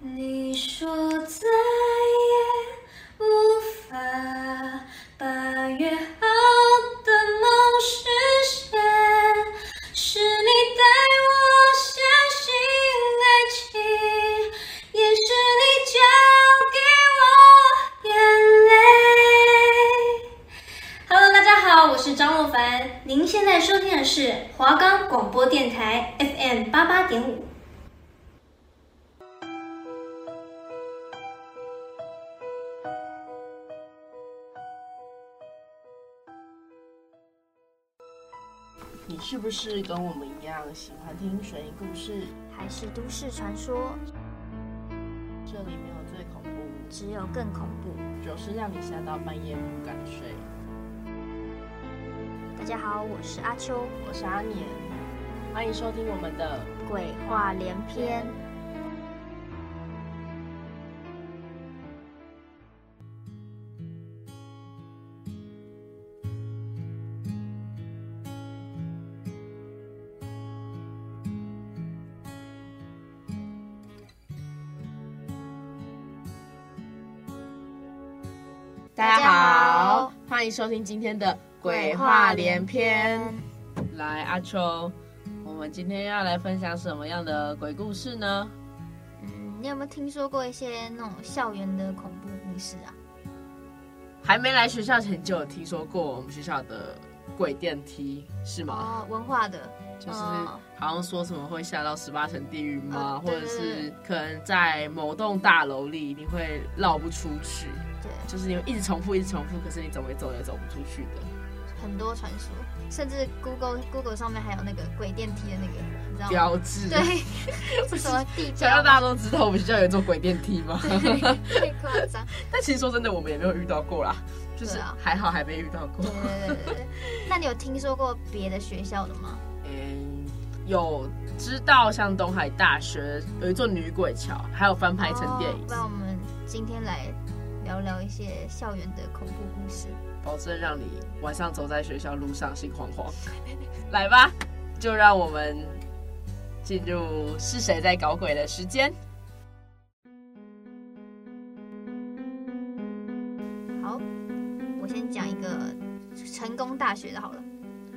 你说在不是跟我们一样喜欢听悬疑故事，还是都市传说？这里没有最恐怖，只有更恐怖，就是让你吓到半夜不敢睡。大家好，我是阿秋，我是阿年，欢迎收听我们的鬼话连篇。迎收听今天的鬼话连篇。来，阿秋，我们今天要来分享什么样的鬼故事呢？嗯，你有没有听说过一些那种校园的恐怖故事啊？还没来学校前就有听说过我们学校的鬼电梯，是吗？哦，文化的，就是好像说什么会下到十八层地狱吗？哦，或者是可能在某栋大楼里你会绕不出去。对，就是你一直重复，一直重复，可是你怎么走也走不出去的。很多传说，甚至 Google Google 上面还有那个鬼电梯的那个，你知道？标志。对，是 什么地标？想要大家都知道我们学校有一座鬼电梯吗？太夸张。但其实说真的，我们也没有遇到过啦，就是还好还没遇到过。对对对对。那你有听说过别的学校的吗？嗯，有知道，像东海大学有一座女鬼桥，还有翻拍成电影。那、哦、我们今天来。聊聊一些校园的恐怖故事，保证让你晚上走在学校路上心慌慌。来吧，就让我们进入是谁在搞鬼的时间。好，我先讲一个成功大学的好了。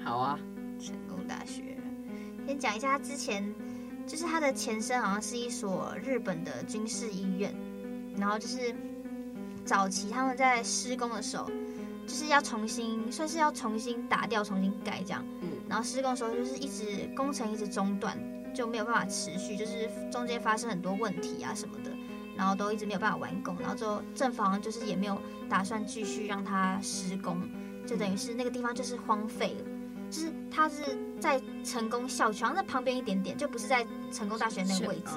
好啊，成功大学，先讲一下，它之前就是它的前身好像是一所日本的军事医院，然后就是。早期他们在施工的时候，就是要重新，算是要重新打掉、重新盖这样。嗯。然后施工的时候就是一直工程一直中断，就没有办法持续，就是中间发生很多问题啊什么的，然后都一直没有办法完工。然后之后正房就是也没有打算继续让它施工，就等于是那个地方就是荒废了。就是它是在成功校区，好像在旁边一点点，就不是在成功大学那个位置。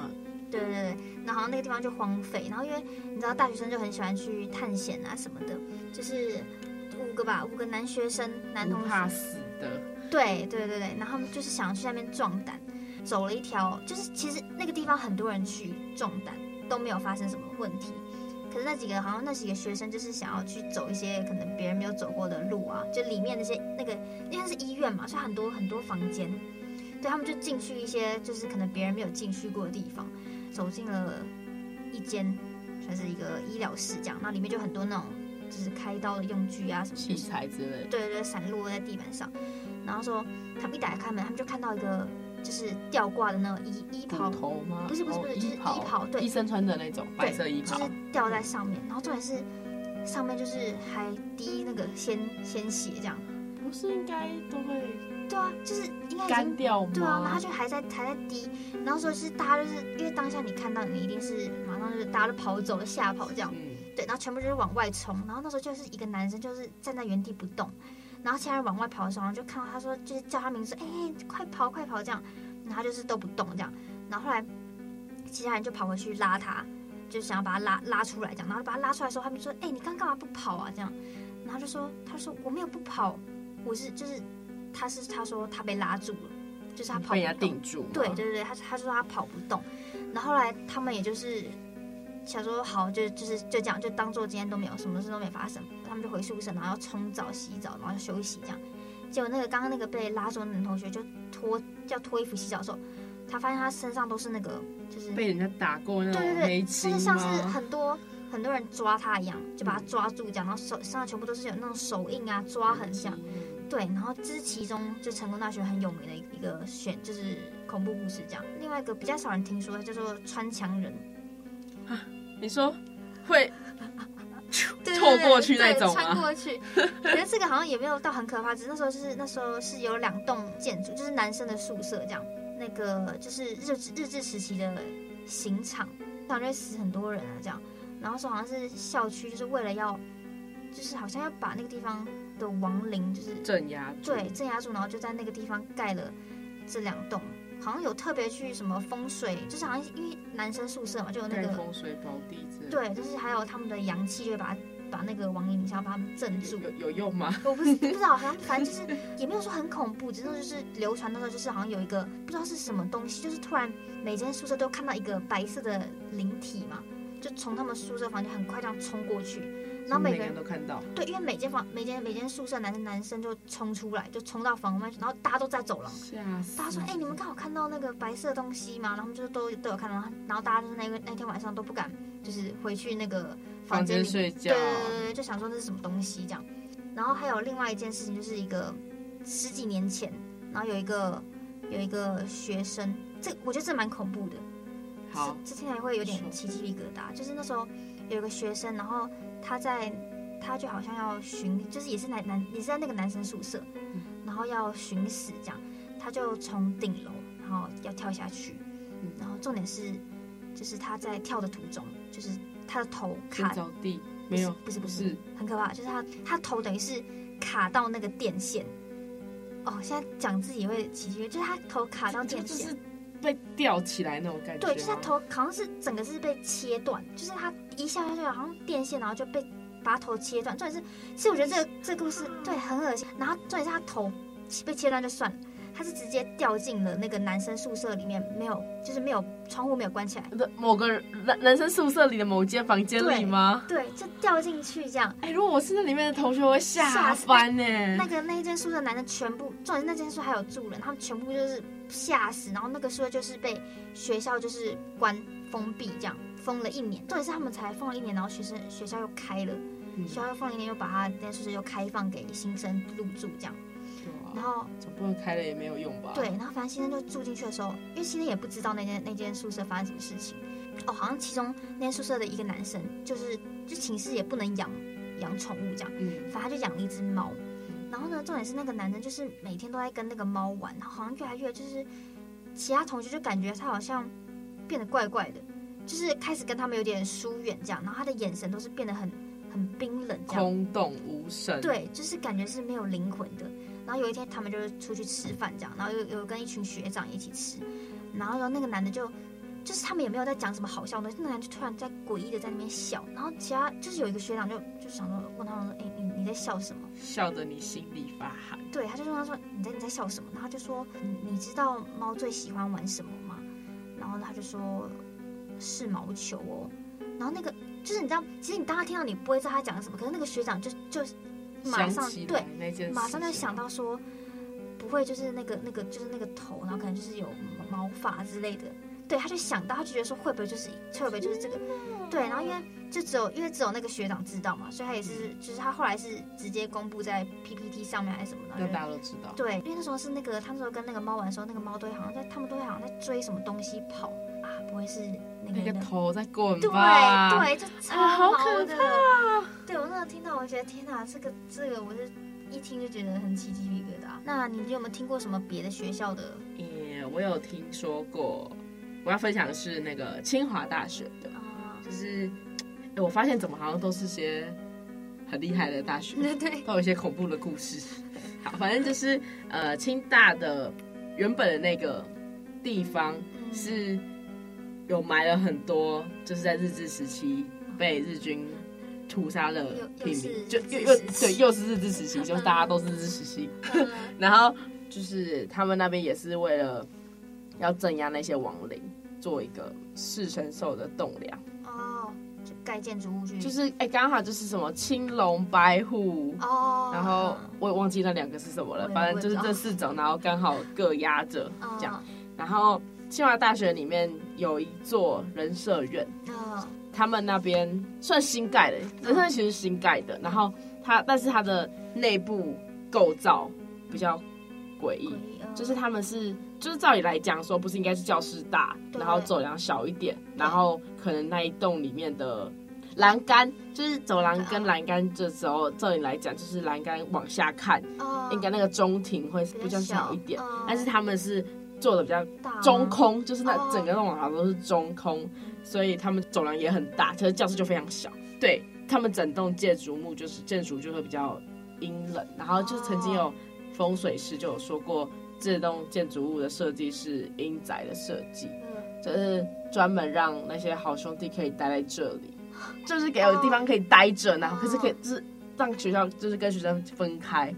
对对对，然后那个地方就荒废，然后因为你知道大学生就很喜欢去探险啊什么的，就是五个吧，五个男学生，男同学，怕死的，对对对对，然后他们就是想去那边壮胆，走了一条，就是其实那个地方很多人去壮胆都没有发生什么问题，可是那几个好像那几个学生就是想要去走一些可能别人没有走过的路啊，就里面那些那个因为是医院嘛，所以很多很多房间，对他们就进去一些就是可能别人没有进去过的地方。走进了一间，算是一个医疗室这样，那里面就很多那种就是开刀的用具啊什么器材之类的，对对对，散落在地板上。然后说他们一打开门，他们就看到一个就是吊挂的那种医医袍头吗？不是不是不是，哦、就是衣袍，对，医生穿的那种白色衣袍，就是吊在上面。然后重点是上面就是还滴那个鲜鲜血这样，不是应该都会。对啊，就是应该干掉吗？对啊，然后他就还在还在滴，然后说是大家就是因为当下你看到你一定是马上就是大家都跑走了，吓跑这样，嗯，对，然后全部就是往外冲，然后那时候就是一个男生就是站在原地不动，然后其他人往外跑的时候，然后就看到他说就是叫他名字，哎，快跑快跑这样，然后就是都不动这样，然后后来其他人就跑回去拉他，就想要把他拉拉出来这样，然后把他拉出来的时候，他们说，哎，你刚干嘛不跑啊这样，然后就说他说我没有不跑，我是就是。他是他说他被拉住了，就是他跑不动，被人家定住。对对对，他他说他跑不动，然后后来他们也就是想说好，就就是就这样，就当做今天都没有什么事都没发生，他们就回宿舍，然后要冲澡洗澡，然后休息这样。结果那个刚刚那个被拉住的男同学就脱要脱衣服洗澡的时候，他发现他身上都是那个就是被人家打过那种对对对，就是像是很多很多人抓他一样，就把他抓住这样，然后手身上全部都是有那种手印啊，抓很像。对，然后这是其中就成功大学很有名的一个选，就是恐怖故事这样。另外一个比较少人听说的叫做穿墙人。啊，你说会 对透过去那种？穿过去，可是这个好像也没有到很可怕，只是那时候就是那时候是有两栋建筑，就是男生的宿舍这样。那个就是日治日治时期的刑场，感觉死很多人啊这样。然后说好像是校区，就是为了要，就是好像要把那个地方的亡灵就是镇压，对，镇压住，然后就在那个地方盖了这两栋。好像有特别去什么风水，就是好像因为男生宿舍嘛，就有那个风水宝地之类。对，就是还有他们的阳气，就会把它把那个亡灵想要把他们镇住。有有用吗？我不是不知道，好像反正就是也没有说很恐怖，只是就是流传的时候，就是好像有一个不知道是什么东西，就是突然每间宿舍都看到一个白色的灵体嘛，就从他们宿舍房间很快这样冲过去。然后每个人都看到，对，因为每间房、每间、每间宿舍男男生就冲出来，就冲到房外去，然后大家都在走廊，大家说：“哎、欸，你们刚好看到那个白色的东西吗？”然后他们就都都有看到，然后大家就是那个那天晚上都不敢，就是回去那个房间里睡觉，对对对，就想说那是什么东西这样。然后还有另外一件事情，就是一个十几年前，然后有一个有一个学生，这我觉得这蛮恐怖的，好，这听起来会有点起鸡皮疙瘩，就是那时候有一个学生，然后。他在，他就好像要寻，就是也是男男，也是在那个男生宿舍，嗯、然后要寻死这样，他就从顶楼，然后要跳下去，嗯、然后重点是，就是他在跳的途中，就是他的头卡着地，没有，不是不是，很可怕，就是他他头等于是卡到那个电线，哦，现在讲自己会起鸡皮，就是他头卡到电线，就是被吊起来那种感觉，对，就是他头好像是整个是被切断，就是他。一下下就，好像电线，然后就被把头切断。重点是，其实我觉得这个这个故事对很恶心。然后重点是他头被切断就算了，他是直接掉进了那个男生宿舍里面，没有就是没有窗户没有关起来的某个男男生宿舍里的某间房间里吗？对？对，就掉进去这样。哎，如果我是那里面的同学，我会吓翻呢。那个那一间宿舍男生全部，重点是那间宿舍还有住人，他们全部就是吓死。然后那个宿舍就是被学校就是关封闭这样。封了一年，重点是他们才封了一年，然后学生学校又开了，嗯、学校又封了一年，又把他那宿舍又开放给新生入住，这样。啊、然后总不能开了也没有用吧？对，然后反正新生就住进去的时候，因为新生也不知道那间那间宿舍发生什么事情。哦，好像其中那间宿舍的一个男生，就是就寝室也不能养养宠物这样，嗯，反正他就养了一只猫。然后呢，重点是那个男生就是每天都在跟那个猫玩，然后好像越来越就是其他同学就感觉他好像变得怪怪的。就是开始跟他们有点疏远这样，然后他的眼神都是变得很很冰冷，空洞无神。对，就是感觉是没有灵魂的。然后有一天他们就是出去吃饭这样，然后有有跟一群学长一起吃，然后然后那个男的就就是他们也没有在讲什么好笑的那个男的就突然在诡异的在那边笑，然后其他就是有一个学长就就想说问他们说，哎，你你在笑什么？笑得你心里发寒。对，他就问他说你在你在笑什么？然后他就说你你知道猫最喜欢玩什么吗？然后他就说。是毛球哦，然后那个就是你知道，其实你当他听到你不会知道他讲什么，可是那个学长就就马上对，马上就想到说不会就是那个那个就是那个头，然后可能就是有毛发之类的，对，他就想到，他就觉得说会不会就是会不会就是这个，对，然后因为就只有因为只有那个学长知道嘛，所以他也是就是他后来是直接公布在 PPT 上面还是什么的，让大家都知道，对，因为那时候是那个他那时候跟那个猫玩的时候，那个猫都会好像在他们都会好像在追什么东西跑啊，不会是。那个头在滚吧？对对，就超毛的。好可怕。对，我那时候听到，我觉得天哪，这个这个，我是一听就觉得很起鸡皮疙瘩。那你有没有听过什么别的学校的？嗯，我有听说过。我要分享的是那个清华大学的，啊、就是我发现怎么好像都是些很厉害的大学，对对，都有一些恐怖的故事。好，反正就是呃，清大的原本的那个地方是。有埋了很多，就是在日治时期被日军屠杀的平民，就又又对，又是日治时期，就大家都是日治时期。然后就是他们那边也是为了要镇压那些亡灵，做一个四神兽的栋梁。哦，就盖建筑物去。就是哎，刚好就是什么青龙白虎哦，然后我也忘记那两个是什么了，反正就是这四种，然后刚好各压着这样，然后。清华大学里面有一座人社院，哦，他们那边算新盖的，人社院其实新盖的，然后它但是它的内部构造比较诡异，就是他们是就是照理来讲说，不是应该是教室大，然后走廊小一点，然后可能那一栋里面的。栏杆就是走廊跟栏杆这时候，照理来讲就是栏杆往下看，应该那个中庭会比较小一点，但是他们是做的比较中空，就是那整个那种好像都是中空，所以他们走廊也很大，其实教室就非常小。对，他们整栋建筑物就是建筑就会比较阴冷，然后就曾经有风水师就有说过，这栋建筑物的设计是阴宅的设计，就是专门让那些好兄弟可以待在这里。就是给有地方可以待着，然后可是可以就是让学校就是跟学生分开。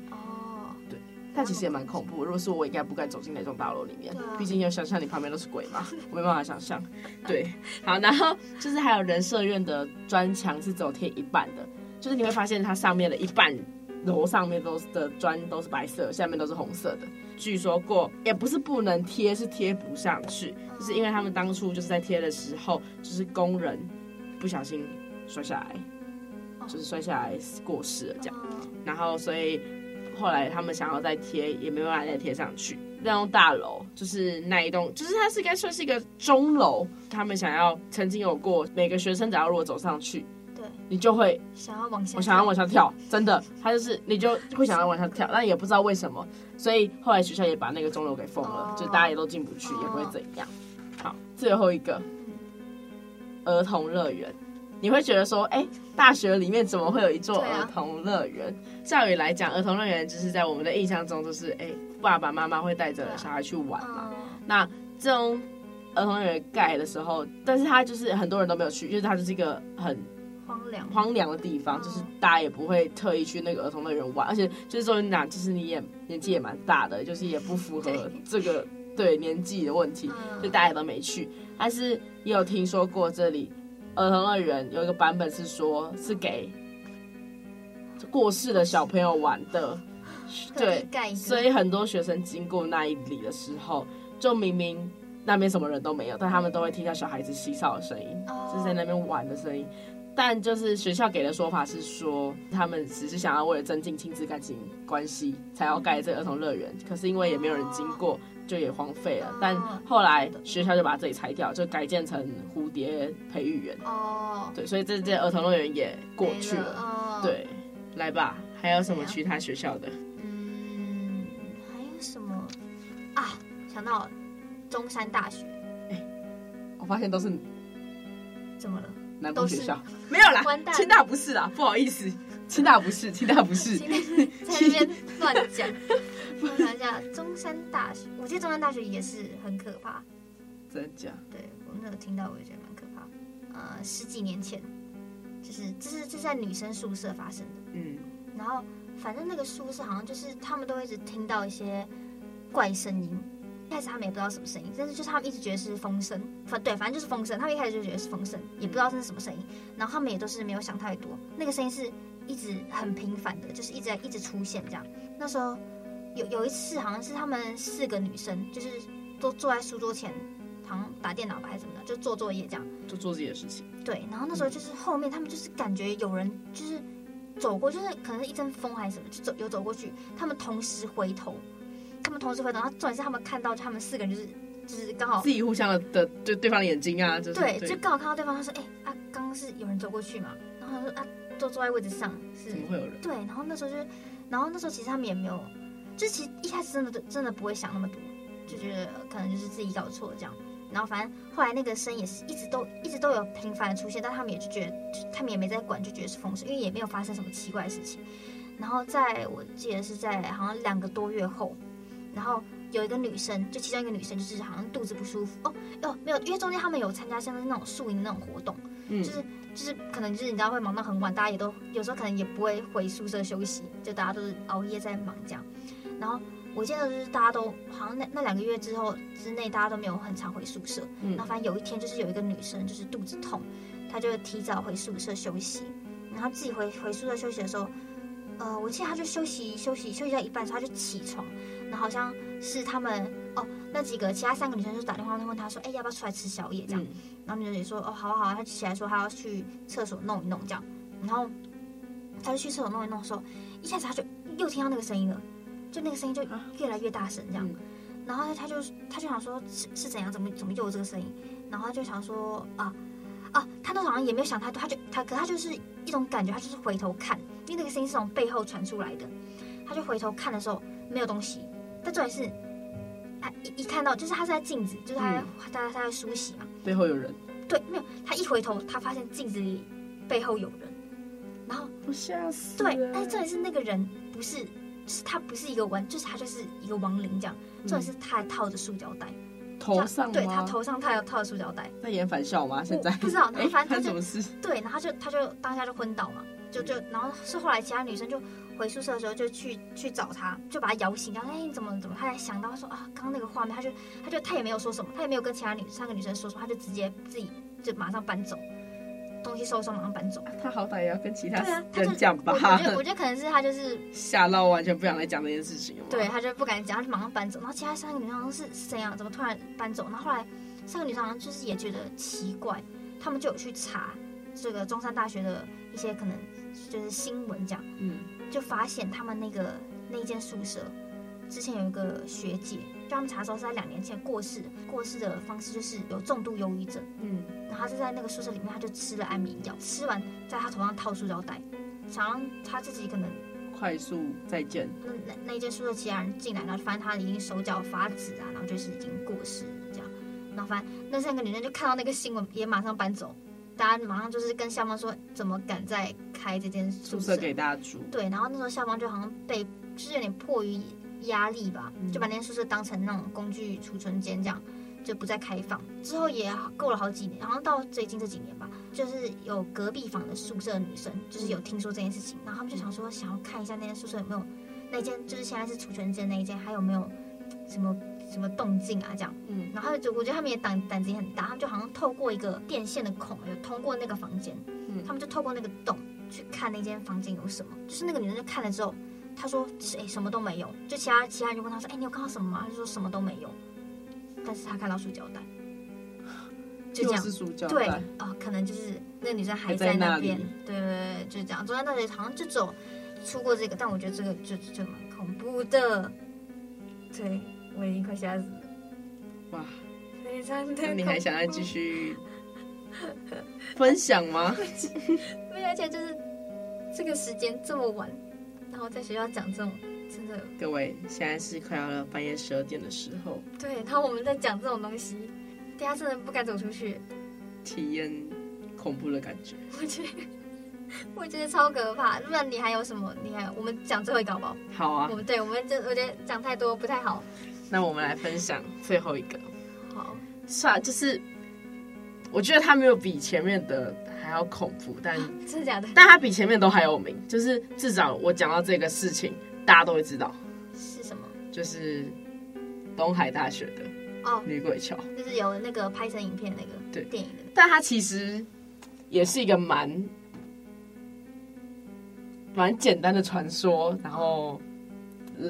但其实也蛮恐怖。如果是我，我应该不敢走进那栋大楼里面，毕竟要想象你旁边都是鬼嘛，我没办法想象。对，好，然后就是还有人社院的砖墙是只有贴一半的，就是你会发现它上面的一半楼上面都是的砖都是白色，下面都是红色的。据说过也不是不能贴，是贴不上去，就是因为他们当初就是在贴的时候，就是工人。不小心摔下来，就是摔下来过世了这样，然后所以后来他们想要再贴，也没办法再贴上去。那栋大楼就是那一栋，就是它是应该算是一个钟楼。他们想要曾经有过每个学生只要如果走上去，对，你就会想要往下，我想要往下跳，真的，他就是你就会想要往下跳，但也不知道为什么，所以后来学校也把那个钟楼给封了，就大家也都进不去，也不会怎样。好，最后一个。儿童乐园，你会觉得说，哎、欸，大学里面怎么会有一座儿童乐园？照理、啊、来讲，儿童乐园就是在我们的印象中，就是哎、欸，爸爸妈妈会带着小孩去玩嘛。啊、那这种儿童乐园盖的时候，但是它就是很多人都没有去，就是它就是一个很荒凉荒凉的地方，就是大家也不会特意去那个儿童乐园玩，而且就是说你讲，就是你也年纪也蛮大的，就是也不符合这个对年纪的问题，就大家也都没去。但是也有听说过这里儿童乐园有一个版本是说，是给过世的小朋友玩的，对，所以很多学生经过那里的时候，就明明那边什么人都没有，但他们都会听到小孩子嬉笑的声音，就是在那边玩的声音。但就是学校给的说法是说，他们只是想要为了增进亲子感情关系，才要盖这个儿童乐园。可是因为也没有人经过。就也荒废了，但后来学校就把这里拆掉，就改建成蝴蝶培育园。哦，对，所以这这儿童乐园也过去了。哦，对，来吧，还有什么其他学校的？嗯，还有什么啊？想到了中山大学。哎，我发现都是怎么了？南部学校没有啦，清大不是啦，不好意思，清大不是，清大不是，在那边乱讲。我想一下，中山大学，我记得中山大学也是很可怕。真的假？对，我那个听到，我也觉得蛮可怕。呃，十几年前，就是这是这是在女生宿舍发生的。嗯。然后，反正那个宿舍好像就是他们都一直听到一些怪声音。一开始他们也不知道什么声音，但是就是他们一直觉得是风声。反对，反正就是风声。他们一开始就觉得是风声，也不知道这是什么声音。然后他们也都是没有想太多，那个声音是一直很频繁的，就是一直在一直出现这样。那时候。有有一次，好像是他们四个女生，就是都坐在书桌前，好像打电脑吧还是什么的，就做作业这样，就做自己的事情。对，然后那时候就是后面他们就是感觉有人就是走过，就是可能是一阵风还是什么，就走有走过去，他们同时回头，他们同时回头，然后重点是他们看到他们四个人就是就是刚好自己互相的的就对方的眼睛啊，就是对，就刚好看到对方，他说哎啊，刚刚是有人走过去嘛，然后他说啊，坐坐在位置上是怎么会有人？对，然后那时候就，然后那时候其实他们也没有。就其实一开始真的真的不会想那么多，就觉得可能就是自己搞错了这样。然后反正后来那个声也是一直都一直都有频繁的出现，但他们也就觉得他们也没在管，就觉得是风声，因为也没有发生什么奇怪的事情。然后在我记得是在好像两个多月后，然后有一个女生，就其中一个女生就是好像肚子不舒服哦哦没有，因为中间他们有参加像是那种宿营那种活动，嗯，就是就是可能就是你知道会忙到很晚，大家也都有时候可能也不会回宿舍休息，就大家都是熬夜在忙这样。然后我记得就是大家都好像那那两个月之后之内，大家都没有很常回宿舍。嗯，然后反正有一天就是有一个女生就是肚子痛，她就提早回宿舍休息。然后自己回回宿舍休息的时候，呃，我记得她就休息休息休息到一半的时候，她就起床，然后好像是他们哦，那几个其他三个女生就打电话问他说，哎，要不要出来吃宵夜这样？嗯、然后女生也说，哦，好啊好啊，她起来说她要去厕所弄一弄这样，然后她就去厕所弄一弄的时候，一下子她就又听到那个声音了，就那个声音就越来越大声这样，嗯、然后她就她就想说是是怎样，怎么怎么又有这个声音？然后她就想说啊啊，她那好像也没有想太多，她就她可她就是一种感觉，她就是回头看，因为那个声音是从背后传出来的，她就回头看的时候没有东西，但重点是。他一一看到，就是他是在镜子，就是他在、嗯、他在他在梳洗嘛，背后有人。对，没有。他一回头，他发现镜子里背后有人，然后不吓死。对，哎，重点是那个人不是，就是他不是一个亡，就是他就是一个亡灵这样。重点是他还套着塑胶袋，头上对他头上他有套着塑胶袋。在演反校吗？现在不知道，然后反正他就什么事？对，然后他就他就当下就昏倒嘛，就就然后是后来其他女生就。回宿舍的时候就去去找他，就把他摇醒，然后哎，你怎么怎么？他才想到他说啊，刚刚那个画面，他就他就他也没有说什么，他也没有跟其他女三个女生说什么，他就直接自己就马上搬走，东西收收马上搬走。他好歹也要跟其他人讲吧。我觉得我觉得可能是他就是 吓到完全不想再讲这件事情。对，他就不敢讲，他就马上搬走。然后其他三个女生好像是是怎样，怎么突然搬走？然后后来三个女生好像就是也觉得奇怪，他们就有去查这个中山大学的一些可能就是新闻这样，嗯。就发现他们那个那一间宿舍，之前有一个学姐，就他们查的时候是在两年前过世，过世的方式就是有重度忧郁症，嗯，然后他是在那个宿舍里面，他就吃了安眠药，吃完在他头上套塑胶袋，想让他自己可能快速再见。那那那一间宿舍其他人进来，然后发现他已经手脚发紫啊，然后就是已经过世这样，然后反正那三个女生就看到那个新闻，也马上搬走。大家马上就是跟校方说，怎么敢再开这间宿舍，给大家住？对，然后那时候校方就好像被就是有点迫于压力吧，嗯、就把那间宿舍当成那种工具储存间这样，就不再开放。之后也过了好几年，然后到最近这几年吧，就是有隔壁房的宿舍女生，就是有听说这件事情，然后他们就想说想要看一下那间宿舍有没有那间，就是现在是储存间那一间还有没有什么。什么动静啊？这样，嗯，然后就我觉得他们也胆胆子也很大，他们就好像透过一个电线的孔，有通过那个房间，嗯，他们就透过那个洞去看那间房间有什么。就是那个女生就看了之后，她说：“哎，什么都没有。”就其他其他人就问她说：“哎，你有看到什么吗？”她就说：“什么都没有。”但是她看到塑胶袋，就这样。对啊，哦，可能就是那个女生还在那边，对对对，就是这样。中山大学好像就走出过这个，但我觉得这个就就蛮恐怖的，对。我已经快吓死了！哇，非常的。那你还想要继续 分享吗？而且就是这个时间这么晚，然后在学校讲这种，真的。各位，现在是快要了半夜十二点的时候。对，然后我们在讲这种东西，大家真的不敢走出去，体验恐怖的感觉。我觉得，我觉得超可怕。不然你还有什么？你还我们讲最后一个好不好？好啊。我们对，我们就我觉得讲太多不太好。那我们来分享最后一个，好，算就是，我觉得他没有比前面的还要恐怖，但真的假的？但他比前面都还有名，就是至少我讲到这个事情，大家都会知道。是什么，就是东海大学的哦。女鬼桥，就是有那个拍成影片那个对。电影的，但它其实也是一个蛮蛮简单的传说，然后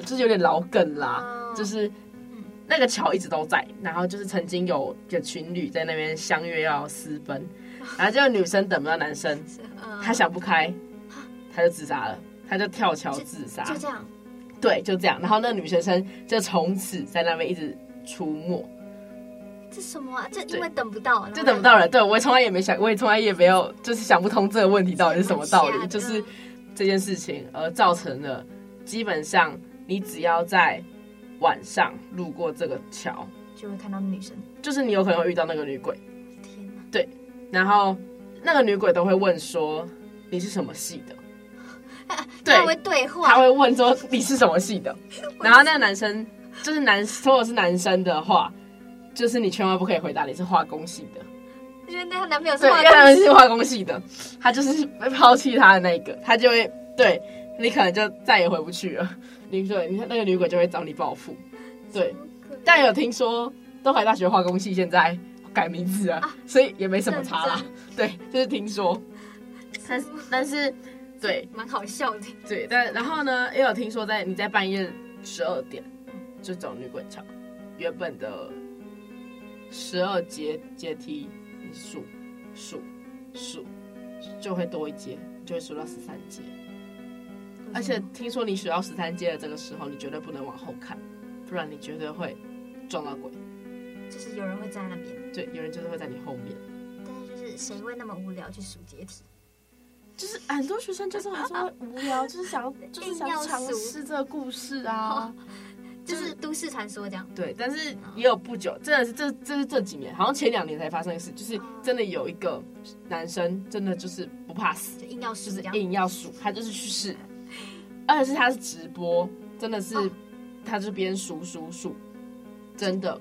就是有点老梗啦，哦、就是。那个桥一直都在，然后就是曾经有个情侣在那边相约要私奔，然后这个女生等不到男生，她想不开，她就自杀了，她就跳桥自杀，就这样，对，就这样，然后那个女学生就从此在那边一直出没。这什么啊？就因为等不到，就等不到人。对，我也从来也没想，我也从来也没有，就是想不通这个问题到底是什么道理，就是这件事情而造成了，基本上你只要在。晚上路过这个桥，就会看到女生，就是你有可能会遇到那个女鬼。天哪！对，然后那个女鬼都会问说你是什么系的？对，他会对话，他会问说你是什么系的？然后那个男生就是男，如果是男生的话，就是你千万不可以回答你是化工系的，因为那她男朋友是化工系，的，他就是被抛弃他的那个，他就会对你可能就再也回不去了。女鬼，你看那个女鬼就会找你报复，对。但有听说东海大学化工系现在改名字了，啊、所以也没什么差啦。对，就是听说。但是但是，对，蛮好笑的。对，但然后呢，也有听说在你在半夜十二点就走女鬼桥，原本的十二阶阶梯，你数数数就会多一阶，就会数到十三阶。而且听说你学到十三阶的这个时候，你绝对不能往后看，不然你绝对会撞到鬼。就是有人会在那边，对，有人就是会在你后面。但是就是谁会那么无聊去数阶梯？就是很多学生就是很说无聊，就是想要就是想尝试这个故事啊，就是都市传说这样。对，但是也有不久，真的是这这是这几年，好像前两年才发生的事，就是真的有一个男生真的就是不怕死，就硬要数，就是硬要数，他就是去试。而且是他是直播，真的是，哦、他就边数数数，真的。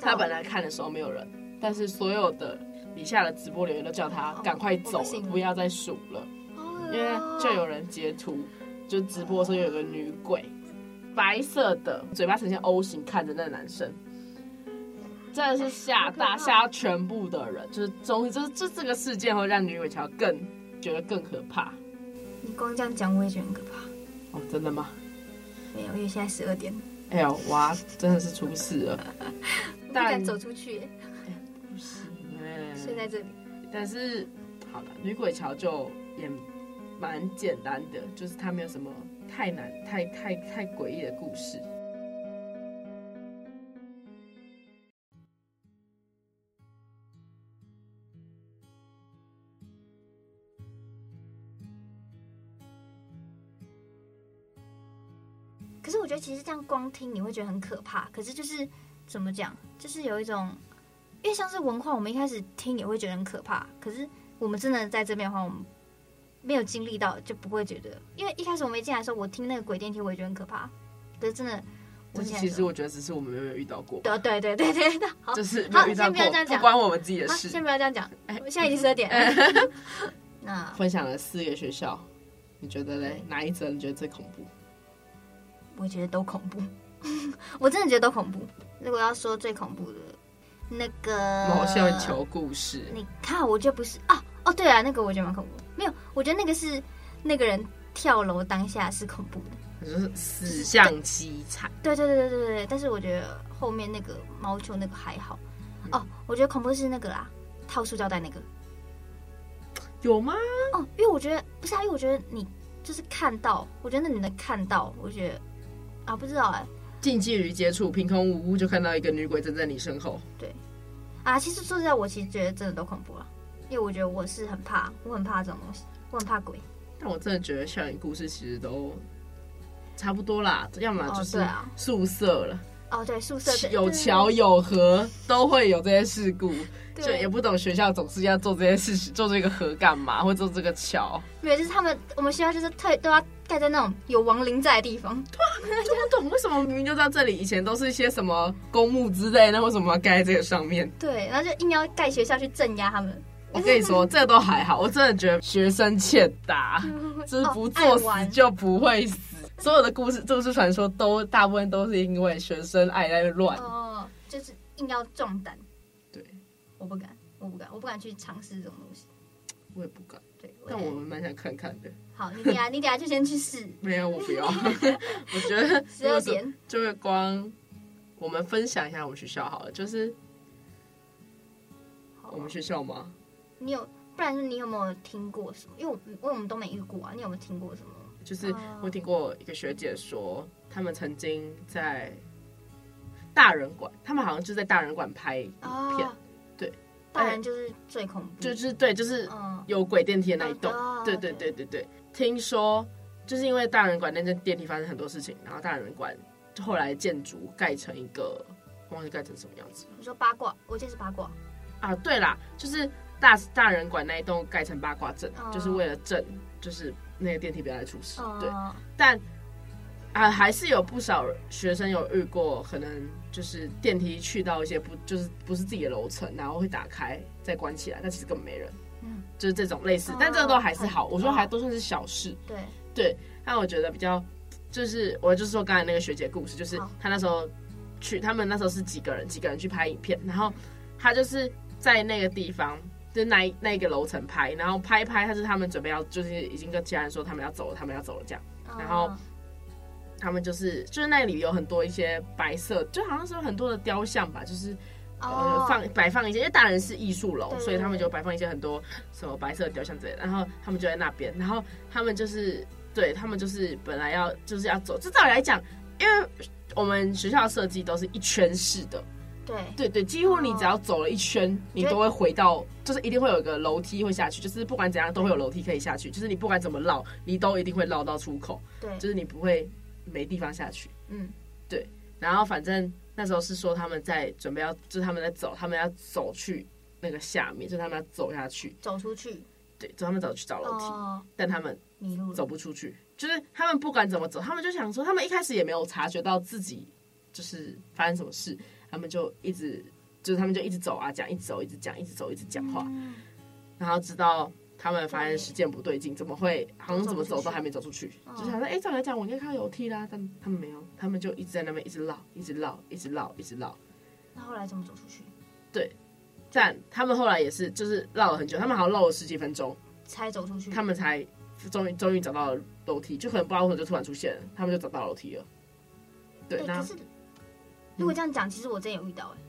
他本来看的时候没有人，但是所有的底下的直播留言都叫他赶快走，哦、不，不要再数了，哦，因为就有人截图，就直播的时候有个女鬼，白色的嘴巴呈现 O 型看着那个男生，真的是吓大吓全部的人，就是终于就是这这个事件会让女鬼桥更觉得更可怕。你光这样讲我也觉得很可怕。哦，真的吗？没有，因为现在十二点。哎呦，哇，真的是出事了！不敢走出去。哎，不行哎。睡在这里。但是，好了，女鬼桥就也蛮简单的，就是它没有什么太难、太太太诡异的故事。其实这样光听你会觉得很可怕。可是就是怎么讲，就是有一种，因为像是文化，我们一开始听也会觉得很可怕。可是我们真的在这边的话，我们没有经历到，就不会觉得。因为一开始我没进来的时候，我听那个鬼电梯，我也觉得很可怕。可是真的，我其实我觉得只是我们没有遇到过。对对对对好，就是没有遇到过，好，先不要这样讲，不关我们自己的事。先不要这样讲，哎，现在已经十二点。那分享了四个学校，你觉得嘞？哪一则你觉得最恐怖？我觉得都恐怖，我真的觉得都恐怖。如果要说最恐怖的，那个毛线球故事，你看，我觉得不是啊。哦，对啊，那个我觉得蛮恐怖。没有，我觉得那个是那个人跳楼当下是恐怖的，就是死相凄惨。对对对对对对。但是我觉得后面那个毛球那个还好。哦，我觉得恐怖是那个啦，套塑胶袋那个。有吗？哦，因为我觉得不是啊，因为我觉得你就是看到，我觉得那你能看到，我觉得。啊，不知道哎、欸。近距离接触，凭空无物就看到一个女鬼站在你身后。对，啊，其实说实在，我其实觉得真的都恐怖了，因为我觉得我是很怕，我很怕这种东西，我很怕鬼。但我真的觉得校园故事其实都差不多啦，要么就是宿舍了。哦，对，宿舍有桥有河都会有这些事故。就也不懂学校总是要做这些事情，做这个河干嘛，或做这个桥？没有，就是他们我们学校就是特都要盖在那种有亡灵在的地方。对啊，就不懂为什么明明就知道这里以前都是一些什么公墓之类，那为什么要盖在这个上面？对，然后就硬要盖学校去镇压他们。我跟你说，这个都还好，我真的觉得学生欠打，就是不作死就不会死。所有的故事都市传说都大部分都是因为学生爱在乱，哦，就是硬要壮胆。对我不敢，我不敢，我不敢去尝试这种东西。我也不敢，对，但我们蛮想看看的。好，你等下，你等下就先去试。没有，我不要。我觉得十二点就会光。我们分享一下我们学校好了，就是我们学校吗？你有，不然你有没有听过什么？因为我，因为我们都没遇过啊。你有没有听过什么？就是我听过一个学姐说，他们曾经在大人馆，他们好像就在大人馆拍影片。大人就是最恐怖，就是对，就是有鬼电梯的那一栋，嗯，对对对对对。听说就是因为大人馆那间电梯发生很多事情，然后大人馆后来建筑盖成一个，忘记盖成什么样子。你说八卦，我记得是八卦啊。对啦，就是大大人馆那一栋盖成八卦阵，嗯，就是为了镇，就是那个电梯不要再出事。嗯，对，但啊，还是有不少学生有遇过可能。就是电梯去到一些不就是不是自己的楼层，然后会打开再关起来，但其实根本没人。嗯，就是这种类似，但这个都还是好，我说还都算是小事。对对，但我觉得比较就是我就是说刚才那个学姐故事，就是她那时候去，他们那时候是几个人几个人去拍影片，然后她就是在那个地方，就那那一个楼层拍，然后拍一拍，他是他们准备要就是已经跟其他人说他们要走了，他们要走了这样，然后。他们就是就是那里有很多一些白色，就好像是有很多的雕像吧，就是。呃，放摆放一些，因为大人是艺术楼，所以他们就摆放一些很多什么白色雕像之类的。然后他们就在那边，然后他们就是对他们就是本来要就是要走，这照理来讲，因为我们学校设计都是一圈式的，对对对，几乎你只要走了一圈，你都会回到，就是一定会有一个楼梯会下去，就是不管怎样都会有楼梯可以下去，就是你不管怎么绕，你都一定会绕到出口，对，就是你不会没地方下去，嗯，对，然后反正。那时候是说他们在准备要，就是他们在走，他们要走去那个下面，就是他们要走下去，走出去，对，走他们走去找楼梯，哦，但他们迷路，走不出去，就是他们不管怎么走，他们就想说，他们一开始也没有察觉到自己就是发生什么事，他们就一直，就是他们就一直走啊讲，一直走一直讲，一直走一直讲话，嗯，然后直到。他们发现时间不对劲，怎么会好像怎么走都还没走出去？就想说，哎、欸，照来讲我应该看到楼梯啦，但他们没有，他们就一直在那边一直绕，一直绕，一直绕，一直绕。那后来怎么走出去？对，但他们后来也是，就是绕了很久，他们好像绕了十几分钟才走出去，他们才终于终于找到了楼梯，就可能不知道为什么就突然出现了，他们就找到楼梯了。对，那可是如果这样讲，其实我真有遇到哎、欸，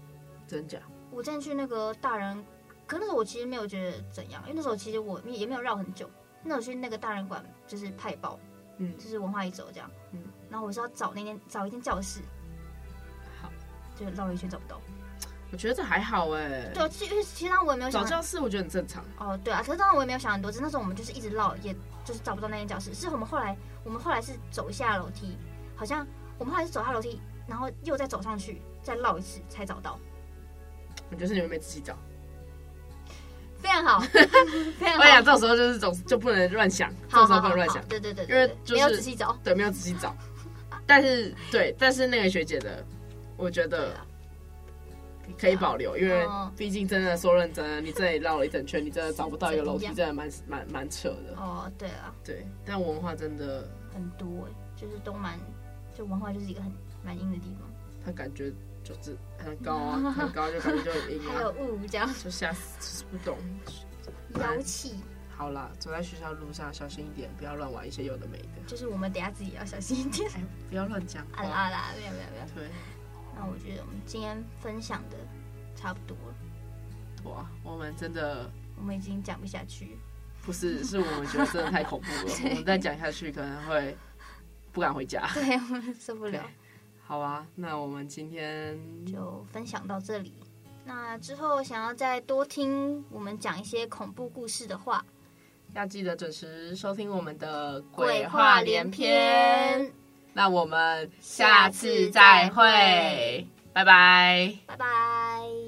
真假？我之前去那个大人。可那时候我其实没有觉得怎样，因为那时候其实我也没有绕很久。那时候去那个大人馆就是派报，嗯，就是文化一周这样，嗯。然后我是要找那间找一间教室，好，就绕了一圈找不到。我觉得这还好哎、欸。对，其实其实我也没有想找教室，我觉得很正常。哦，对啊，可是当时我也没有想很多，只是那时候我们就是一直绕，也就是找不到那间教室。是我们后来我们后来是走下楼梯，好像我们后来是走下楼梯，然后又再走上去，再绕一次才找到。我觉得是你们没仔细找。非常好，非常好。我想这时候就是总就不能乱想，这时候不能乱想。对对对，因为就是没有仔细找，对，没有仔细找。但是对，但是那个学姐的，我觉得可以保留，因为毕竟真的说认真的，你这里绕了一整圈，你真的找不到一个楼梯，真的蛮蛮蛮扯的。哦，对啊，对，但文化真的很多哎，就是都蛮，就文化就是一个很蛮硬的地方。他感觉。就是很高啊，很高就感觉就很阴啊。还有雾这样，就吓死，就是不懂。妖气。好啦，走在学校路上小心一点，不要乱玩一些有的没的。就是我们等下自己要小心一点，哎、不要乱讲。啊啦啊啦，没有没有没有。对。那我觉得我们今天分享的差不多了。哇，我们真的，我们已经讲不下去。不是，是我们觉得真的太恐怖了，我们再讲下去可能会不敢回家。对，我们受不了。好啊，那我们今天就分享到这里。那之后想要再多听我们讲一些恐怖故事的话，要记得准时收听我们的鬼话连篇。那我们下次再会，拜拜，拜拜。